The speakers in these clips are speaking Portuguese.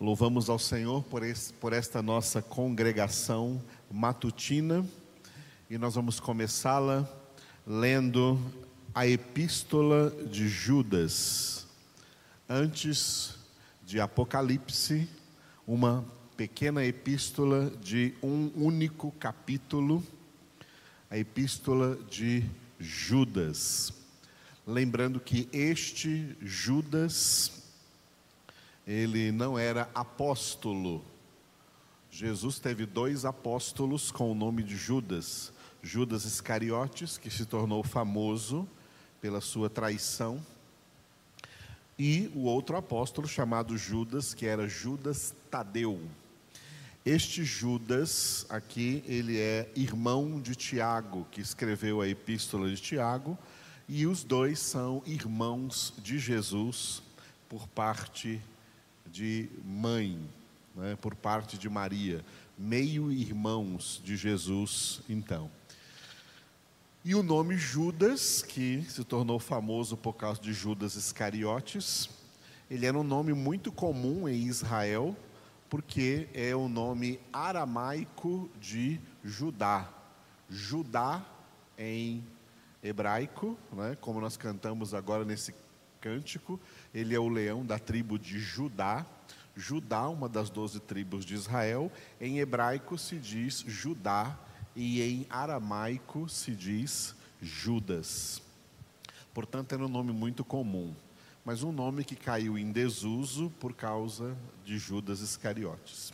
Louvamos ao Senhor por, esse, por esta nossa congregação matutina e nós vamos começá-la lendo a Epístola de Judas. Antes de Apocalipse, uma pequena epístola de um único capítulo, a Epístola de Judas. Lembrando que este Judas ele não era apóstolo. Jesus teve dois apóstolos com o nome de Judas: Judas Iscariotes, que se tornou famoso pela sua traição, e o outro apóstolo chamado Judas, que era Judas Tadeu. Este Judas aqui, ele é irmão de Tiago, que escreveu a epístola de Tiago, e os dois são irmãos de Jesus por parte de mãe, né, por parte de Maria, meio irmãos de Jesus, então. E o nome Judas, que se tornou famoso por causa de Judas Iscariotes, ele era um nome muito comum em Israel, porque é o nome aramaico de Judá. Judá em hebraico, né, como nós cantamos agora nesse cântico, ele é o leão da tribo de Judá. Judá, uma das doze tribos de Israel. Em hebraico se diz Judá e em aramaico se diz Judas. Portanto, era um nome muito comum, mas um nome que caiu em desuso por causa de Judas Iscariotes.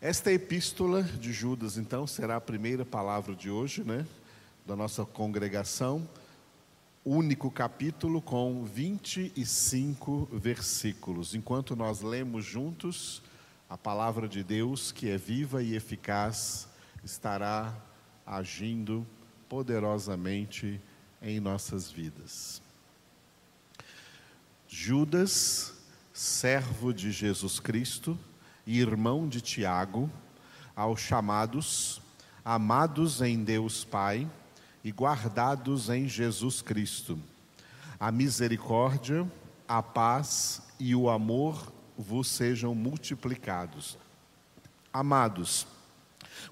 Esta epístola de Judas, então, será a primeira palavra de hoje, né, da nossa congregação único capítulo com 25 versículos. Enquanto nós lemos juntos, a palavra de Deus, que é viva e eficaz, estará agindo poderosamente em nossas vidas. Judas, servo de Jesus Cristo e irmão de Tiago, aos chamados, amados em Deus Pai, e guardados em Jesus Cristo. A misericórdia, a paz e o amor vos sejam multiplicados. Amados,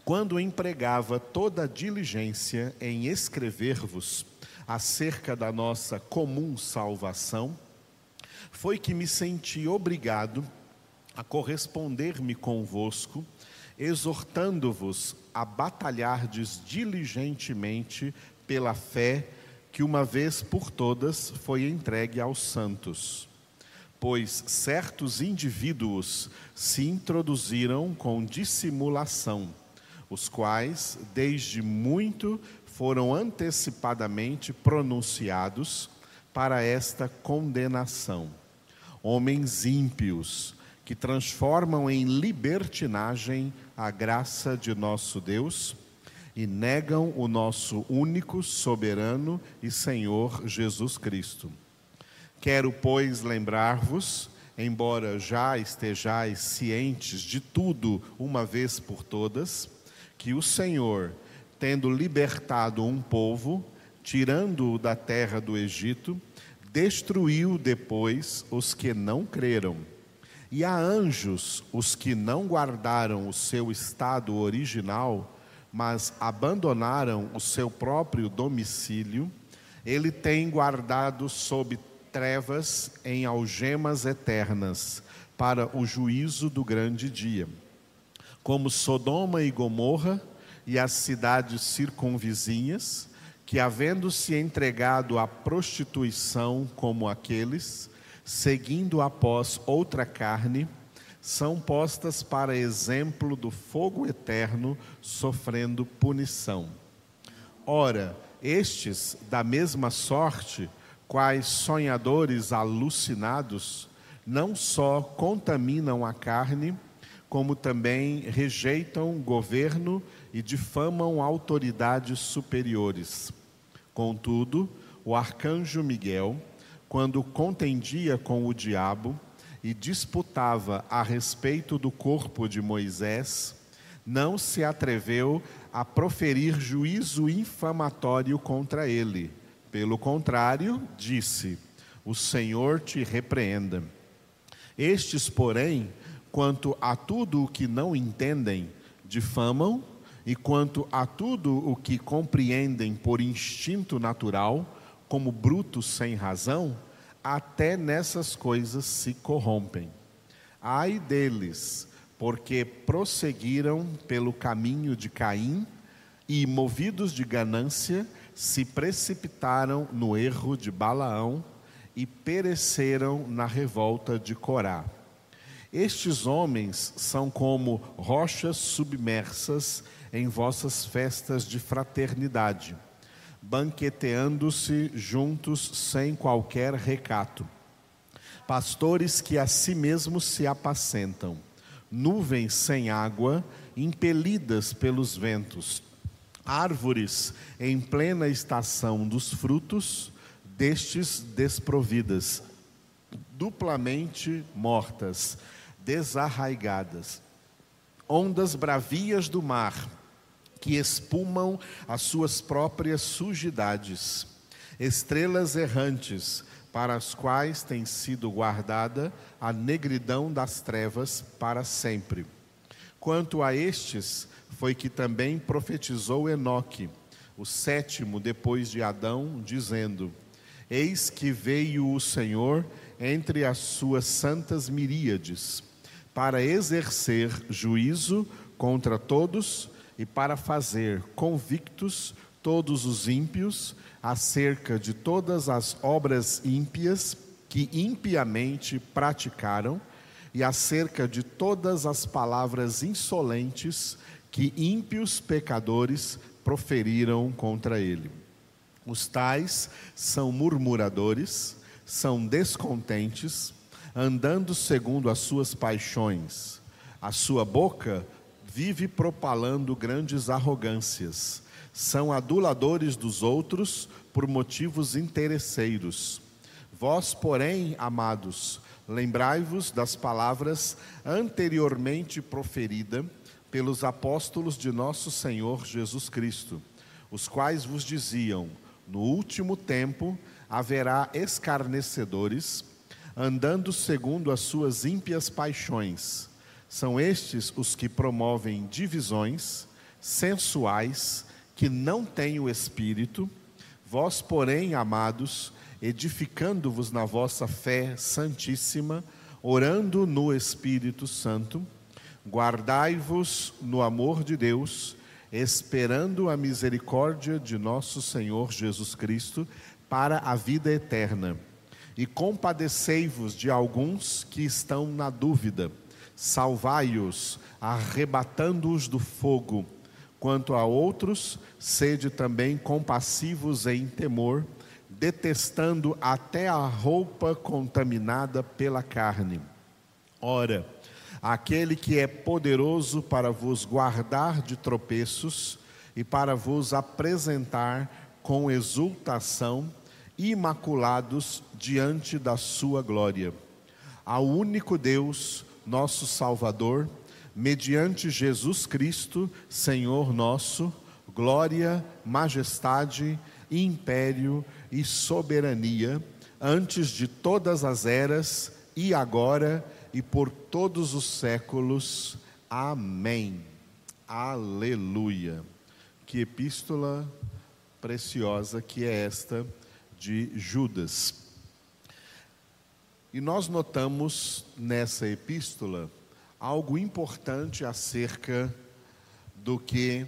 quando empregava toda a diligência em escrever-vos acerca da nossa comum salvação, foi que me senti obrigado a corresponder-me convosco exortando-vos a batalhardes diligentemente pela fé que uma vez por todas foi entregue aos santos. Pois certos indivíduos se introduziram com dissimulação, os quais, desde muito, foram antecipadamente pronunciados para esta condenação. Homens ímpios, que transformam em libertinagem a graça de nosso Deus e negam o nosso único, soberano e Senhor Jesus Cristo. Quero, pois, lembrar-vos, embora já estejais cientes de tudo uma vez por todas, que o Senhor, tendo libertado um povo, tirando-o da terra do Egito, destruiu depois os que não creram e a anjos, os que não guardaram o seu estado original, mas abandonaram o seu próprio domicílio, ele tem guardado sob trevas em algemas eternas, para o juízo do grande dia. Como Sodoma e Gomorra e as cidades circunvizinhas, que havendo-se entregado à prostituição como aqueles, seguindo após outra carne, são postas para exemplo do fogo eterno, sofrendo punição. Ora, estes, da mesma sorte, quais sonhadores alucinados, não só contaminam a carne, como também rejeitam governo e difamam autoridades superiores. Contudo, o arcanjo Miguel, quando contendia com o diabo e disputava a respeito do corpo de Moisés, não se atreveu a proferir juízo infamatório contra ele. Pelo contrário, disse: O Senhor te repreenda. Estes, porém, quanto a tudo o que não entendem, difamam, e quanto a tudo o que compreendem por instinto natural, como brutos sem razão, até nessas coisas se corrompem. Ai deles, porque prosseguiram pelo caminho de Caim e, movidos de ganância, se precipitaram no erro de Balaão e pereceram na revolta de Corá. Estes homens são como rochas submersas em vossas festas de fraternidade, banqueteando-se juntos sem qualquer recato. Pastores que a si mesmos se apacentam, nuvens sem água, impelidas pelos ventos, árvores em plena estação dos frutos, destes desprovidas, duplamente mortas, desarraigadas, ondas bravias do mar, que espumam as suas próprias sujidades, estrelas errantes, para as quais tem sido guardada a negridão das trevas para sempre. Quanto a estes, foi que também profetizou Enoque, o sétimo depois de Adão, dizendo: Eis que veio o Senhor entre as suas santas miríades, para exercer juízo contra todos e para fazer convictos todos os ímpios acerca de todas as obras ímpias que impiamente praticaram e acerca de todas as palavras insolentes que ímpios pecadores proferiram contra ele. Os tais são murmuradores, são descontentes, andando segundo as suas paixões. A sua boca vive propalando grandes arrogâncias. São aduladores dos outros por motivos interesseiros. Vós, porém, amados, lembrai-vos das palavras anteriormente proferidas pelos apóstolos de nosso Senhor Jesus Cristo, os quais vos diziam: no último tempo haverá escarnecedores, andando segundo as suas ímpias paixões. São estes os que promovem divisões sensuais, que não têm o espírito. Vós, porém, amados, edificando-vos na vossa fé santíssima, orando no Espírito Santo, guardai-vos no amor de Deus esperando a misericórdia de nosso Senhor Jesus Cristo para a vida eterna. E compadecei-vos de alguns que estão na dúvida, salvai-os, arrebatando-os do fogo. Quanto a outros, sede também compassivos em temor, detestando até a roupa contaminada pela carne. Ora, aquele que é poderoso para vos guardar de tropeços e para vos apresentar com exultação, imaculados diante da sua glória. Ao único Deus, nosso Salvador, mediante Jesus Cristo, Senhor nosso, glória, majestade, império e soberania, antes de todas as eras e agora e por todos os séculos. Amém. Aleluia. Que epístola preciosa que é esta de Judas. E nós notamos nessa epístola algo importante acerca do que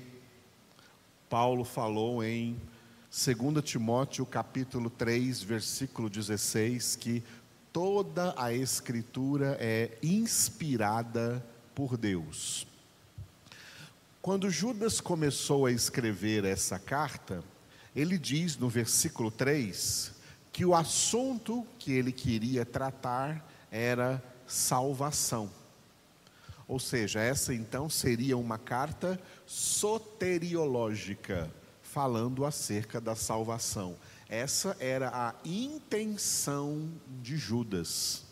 Paulo falou em 2 Timóteo capítulo 3, versículo 16, que toda a Escritura é inspirada por Deus. Quando Judas começou a escrever essa carta, ele diz no versículo 3 que o assunto que ele queria tratar era salvação. Ou seja, essa então seria uma carta soteriológica, falando acerca da salvação. Essa era a intenção de Judas.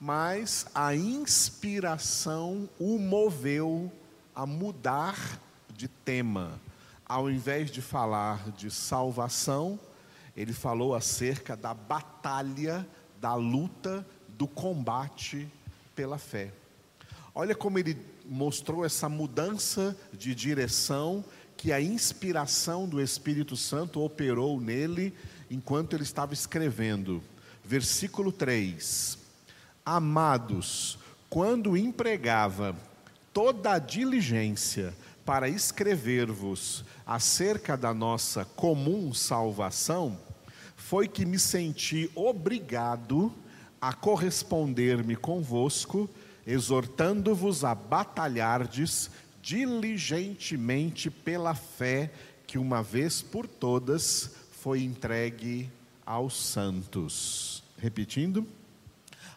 Mas a inspiração o moveu a mudar de tema. Ao invés de falar de salvação, ele falou acerca da batalha, da luta, do combate pela fé. Olha como ele mostrou essa mudança de direção que a inspiração do Espírito Santo operou nele enquanto ele estava escrevendo. Versículo 3: Amados, quando empregava toda a diligência para escrever-vos acerca da nossa comum salvação, foi que me senti obrigado a corresponder-me convosco, exortando-vos a batalhardes diligentemente pela fé que uma vez por todas foi entregue aos santos. Repetindo,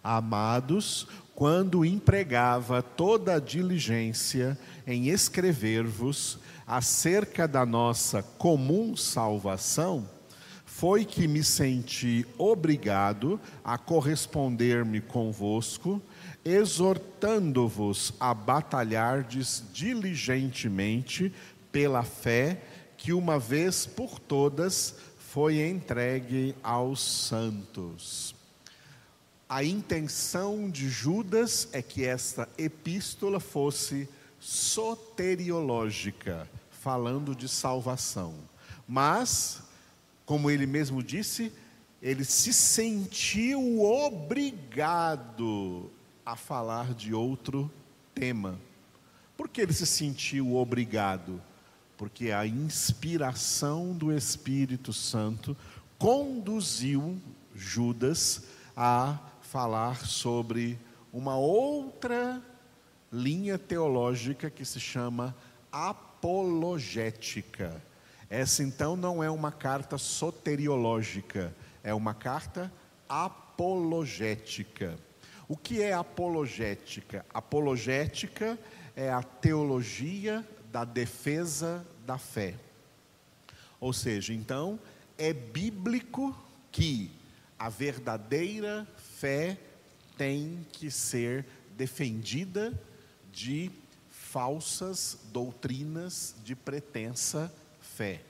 amados, quando empregava toda a diligência em escrever-vos acerca da nossa comum salvação, foi que me senti obrigado a corresponder-me convosco, exortando-vos a batalhardes diligentemente pela fé que uma vez por todas foi entregue aos santos. A intenção de Judas é que esta epístola fosse soteriológica, falando de salvação. Mas, como ele mesmo disse, ele se sentiu obrigado a falar de outro tema. Por que ele se sentiu obrigado? Porque a inspiração do Espírito Santo conduziu Judas a falar sobre uma outra linha teológica que se chama apologética. Essa então não é uma carta soteriológica, é uma carta apologética. O que é apologética? Apologética é a teologia da defesa da fé. Ou seja, então, é bíblico que a verdadeira fé tem que ser defendida de falsas doutrinas de pretensa fé.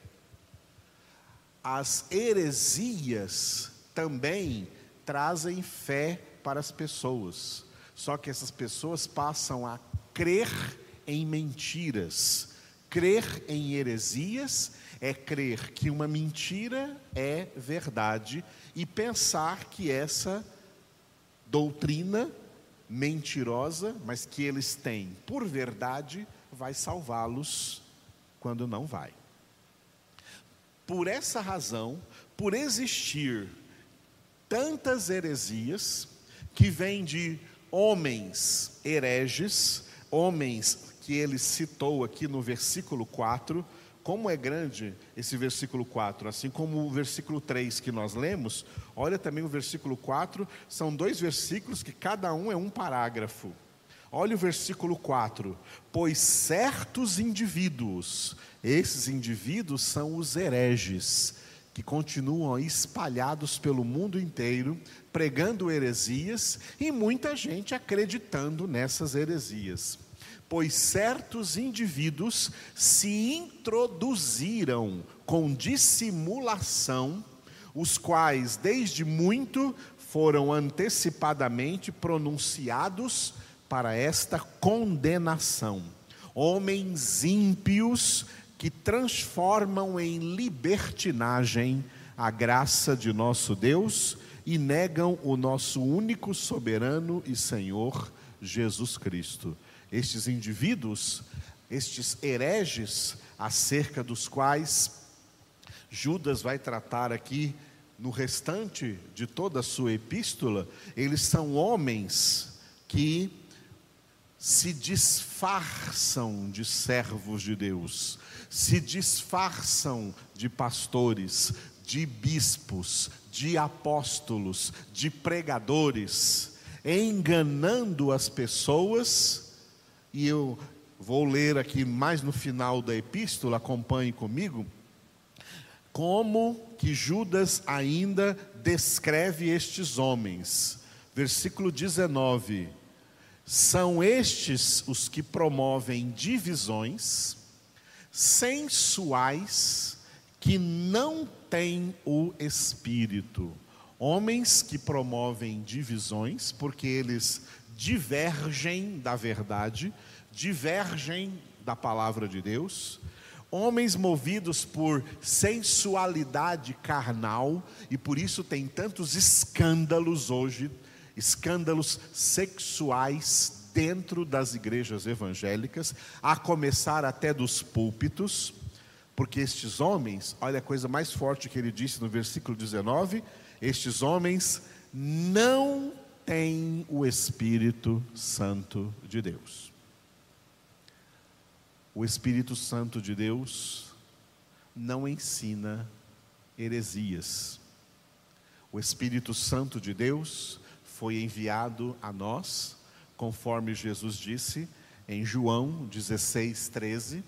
As heresias também trazem fé para as pessoas, só que essas pessoas passam a crer em mentiras. Crer em heresias é crer que uma mentira é verdade e pensar que essa doutrina mentirosa, mas que eles têm por verdade, vai salvá-los quando não vai. Por essa razão, por existir tantas heresias que vêm de homens hereges, homens que ele citou aqui no versículo 4, como é grande esse versículo 4, assim como o versículo 3 que nós lemos, olha também o versículo 4, são dois versículos que cada um é um parágrafo. Olha o versículo 4: Pois certos indivíduos, esses indivíduos são os hereges, que continuam espalhados pelo mundo inteiro, pregando heresias e muita gente acreditando nessas heresias pois certos indivíduos se introduziram com dissimulação, os quais desde muito foram antecipadamente pronunciados para esta condenação. Homens ímpios que transformam em libertinagem a graça de nosso Deus e negam o nosso único soberano e Senhor Jesus Cristo estes indivíduos, estes hereges, acerca dos quais Judas vai tratar aqui no restante de toda a sua epístola, eles são homens que se disfarçam de servos de Deus, se disfarçam de pastores, de bispos, de apóstolos, de pregadores, enganando as pessoas e eu vou ler aqui mais no final da epístola, acompanhe comigo, como que Judas ainda descreve estes homens. Versículo 19: São estes os que promovem divisões sensuais que não têm o espírito. Homens que promovem divisões, porque eles divergem da verdade, divergem da palavra de Deus, homens movidos por sensualidade carnal, e por isso tem tantos escândalos hoje, escândalos sexuais dentro das igrejas evangélicas, a começar até dos púlpitos, porque estes homens, olha a coisa mais forte que ele disse no versículo 19: estes homens não têm o Espírito Santo de Deus. O Espírito Santo de Deus não ensina heresias. O Espírito Santo de Deus foi enviado a nós, conforme Jesus disse em João 16, 13,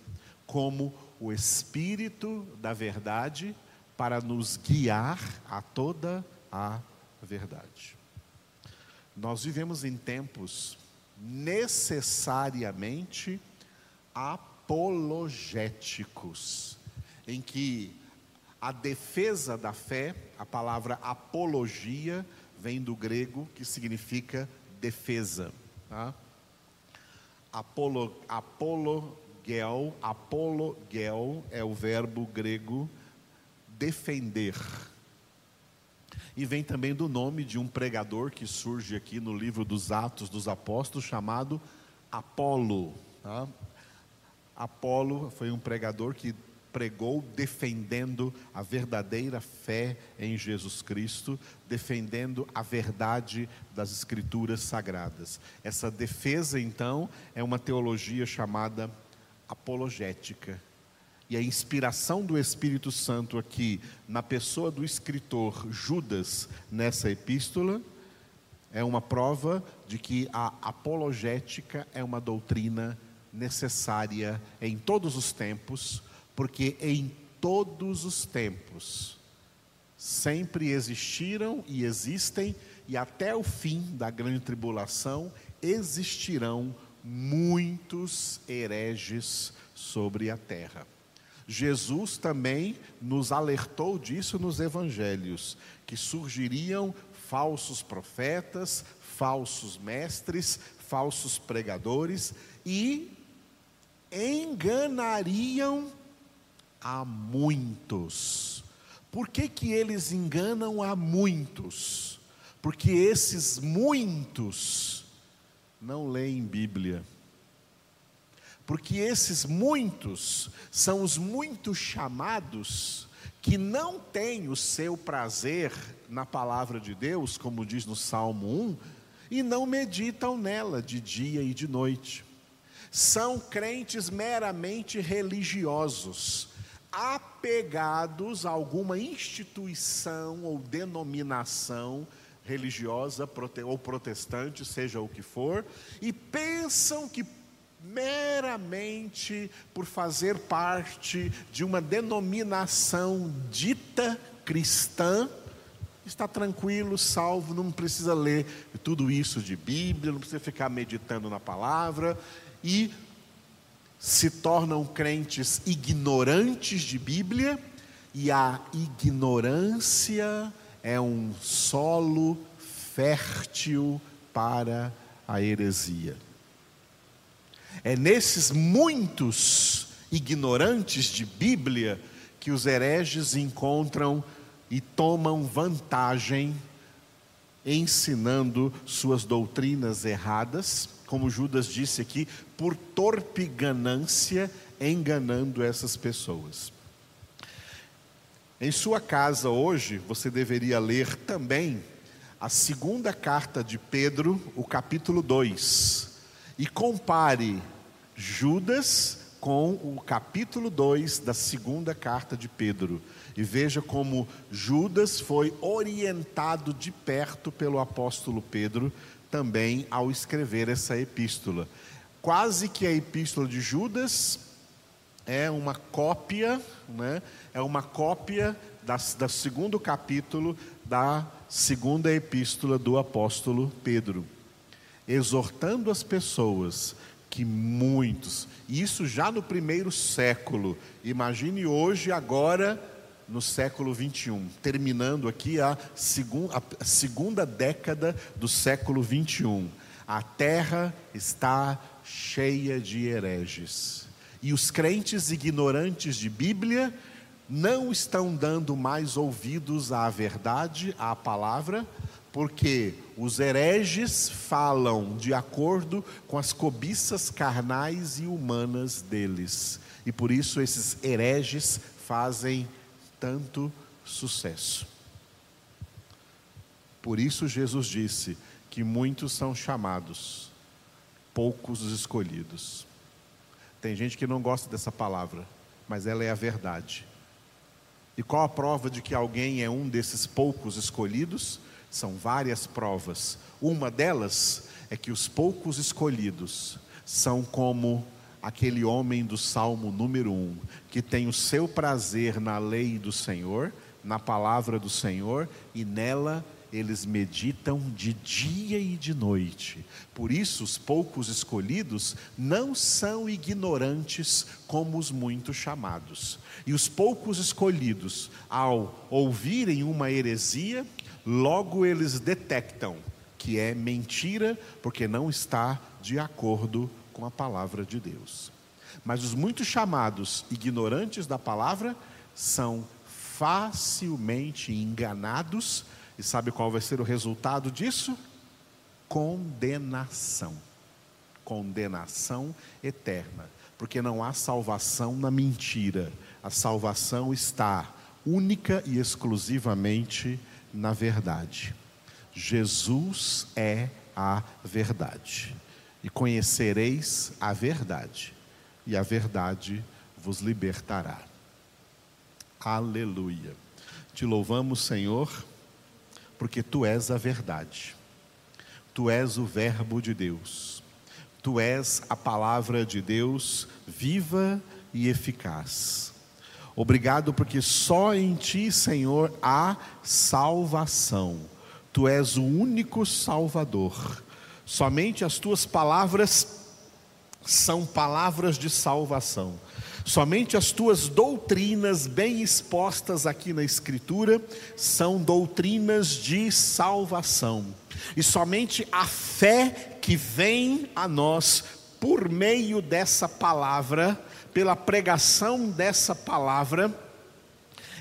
como o Espírito da verdade para nos guiar a toda a verdade. Nós vivemos em tempos necessariamente apologéticos, em que a defesa da fé, a palavra apologia, vem do grego que significa defesa. Tá? Apolo, apologel, apologel é o verbo grego defender. E vem também do nome de um pregador que surge aqui no livro dos Atos dos Apóstolos, chamado Apolo. Tá? Apolo foi um pregador que pregou defendendo a verdadeira fé em Jesus Cristo, defendendo a verdade das Escrituras sagradas. Essa defesa, então, é uma teologia chamada apologética. E a inspiração do Espírito Santo aqui, na pessoa do escritor Judas, nessa epístola, é uma prova de que a apologética é uma doutrina necessária em todos os tempos porque em todos os tempos sempre existiram e existem, e até o fim da grande tribulação existirão muitos hereges sobre a terra. Jesus também nos alertou disso nos evangelhos, que surgiriam falsos profetas, falsos mestres, falsos pregadores e enganariam a muitos. Por que, que eles enganam a muitos? Porque esses muitos não leem Bíblia. Porque esses muitos são os muitos chamados que não têm o seu prazer na palavra de Deus, como diz no Salmo 1, e não meditam nela de dia e de noite. São crentes meramente religiosos, apegados a alguma instituição ou denominação religiosa ou protestante, seja o que for, e pensam que meramente por fazer parte de uma denominação dita cristã, está tranquilo, salvo, não precisa ler tudo isso de Bíblia, não precisa ficar meditando na palavra e se tornam crentes ignorantes de Bíblia, e a ignorância é um solo fértil para a heresia. É nesses muitos ignorantes de Bíblia que os hereges encontram e tomam vantagem ensinando suas doutrinas erradas como Judas disse aqui, por torpe ganância, enganando essas pessoas. Em sua casa hoje, você deveria ler também a segunda carta de Pedro, o capítulo 2, e compare Judas com o capítulo 2 da segunda carta de Pedro. E veja como Judas foi orientado de perto pelo apóstolo Pedro também ao escrever essa epístola. Quase que a epístola de Judas é uma cópia, né? é uma cópia da, da segundo capítulo da segunda epístola do apóstolo Pedro, exortando as pessoas que muitos, isso já no primeiro século, imagine hoje, agora no século 21, terminando aqui a, segun, a segunda década do século 21. A terra está cheia de hereges. E os crentes ignorantes de Bíblia não estão dando mais ouvidos à verdade, à palavra, porque os hereges falam de acordo com as cobiças carnais e humanas deles. E por isso esses hereges fazem tanto sucesso. Por isso Jesus disse que muitos são chamados, poucos os escolhidos. Tem gente que não gosta dessa palavra, mas ela é a verdade. E qual a prova de que alguém é um desses poucos escolhidos? São várias provas. Uma delas é que os poucos escolhidos são como aquele homem do Salmo número 1, que tem o seu prazer na lei do Senhor, na palavra do Senhor, e nela eles meditam de dia e de noite. Por isso, os poucos escolhidos não são ignorantes como os muitos chamados. E os poucos escolhidos, ao ouvirem uma heresia, logo eles detectam que é mentira, porque não está de acordo com a palavra de Deus. Mas os muitos chamados ignorantes da palavra são facilmente enganados e sabe qual vai ser o resultado disso? Condenação. Condenação eterna. Porque não há salvação na mentira. A salvação está única e exclusivamente na verdade. Jesus é a verdade. E conhecereis a verdade, e a verdade vos libertará. Aleluia. Te louvamos, Senhor porque tu és a verdade, tu és o Verbo de Deus, tu és a palavra de Deus viva e eficaz. Obrigado porque só em ti, Senhor, há salvação. Tu és o único Salvador. Somente as tuas palavras são palavras de salvação. Somente as tuas doutrinas, bem expostas aqui na Escritura, são doutrinas de salvação. E somente a fé que vem a nós por meio dessa palavra, pela pregação dessa palavra,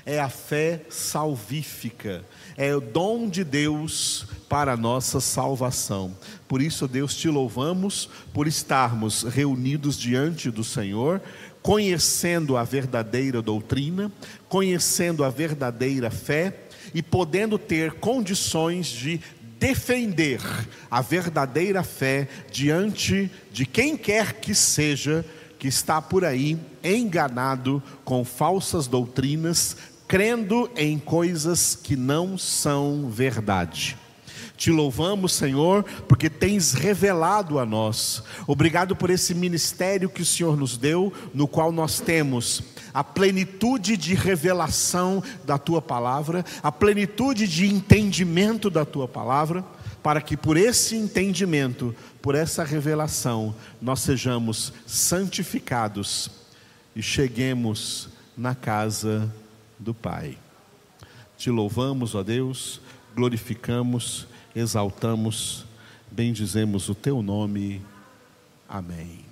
é a fé salvífica, é o dom de Deus para a nossa salvação. Por isso, Deus, te louvamos por estarmos reunidos diante do Senhor, conhecendo a verdadeira doutrina, conhecendo a verdadeira fé e podendo ter condições de defender a verdadeira fé diante de quem quer que seja que está por aí enganado com falsas doutrinas, crendo em coisas que não são verdade. Te louvamos, Senhor, porque tens revelado a nós. Obrigado por esse ministério que o Senhor nos deu, no qual nós temos a plenitude de revelação da tua palavra, a plenitude de entendimento da tua palavra, para que por esse entendimento, por essa revelação, nós sejamos santificados e cheguemos na casa do Pai. Te louvamos, ó Deus, glorificamos exaltamos, bendizemos o teu nome. Amém.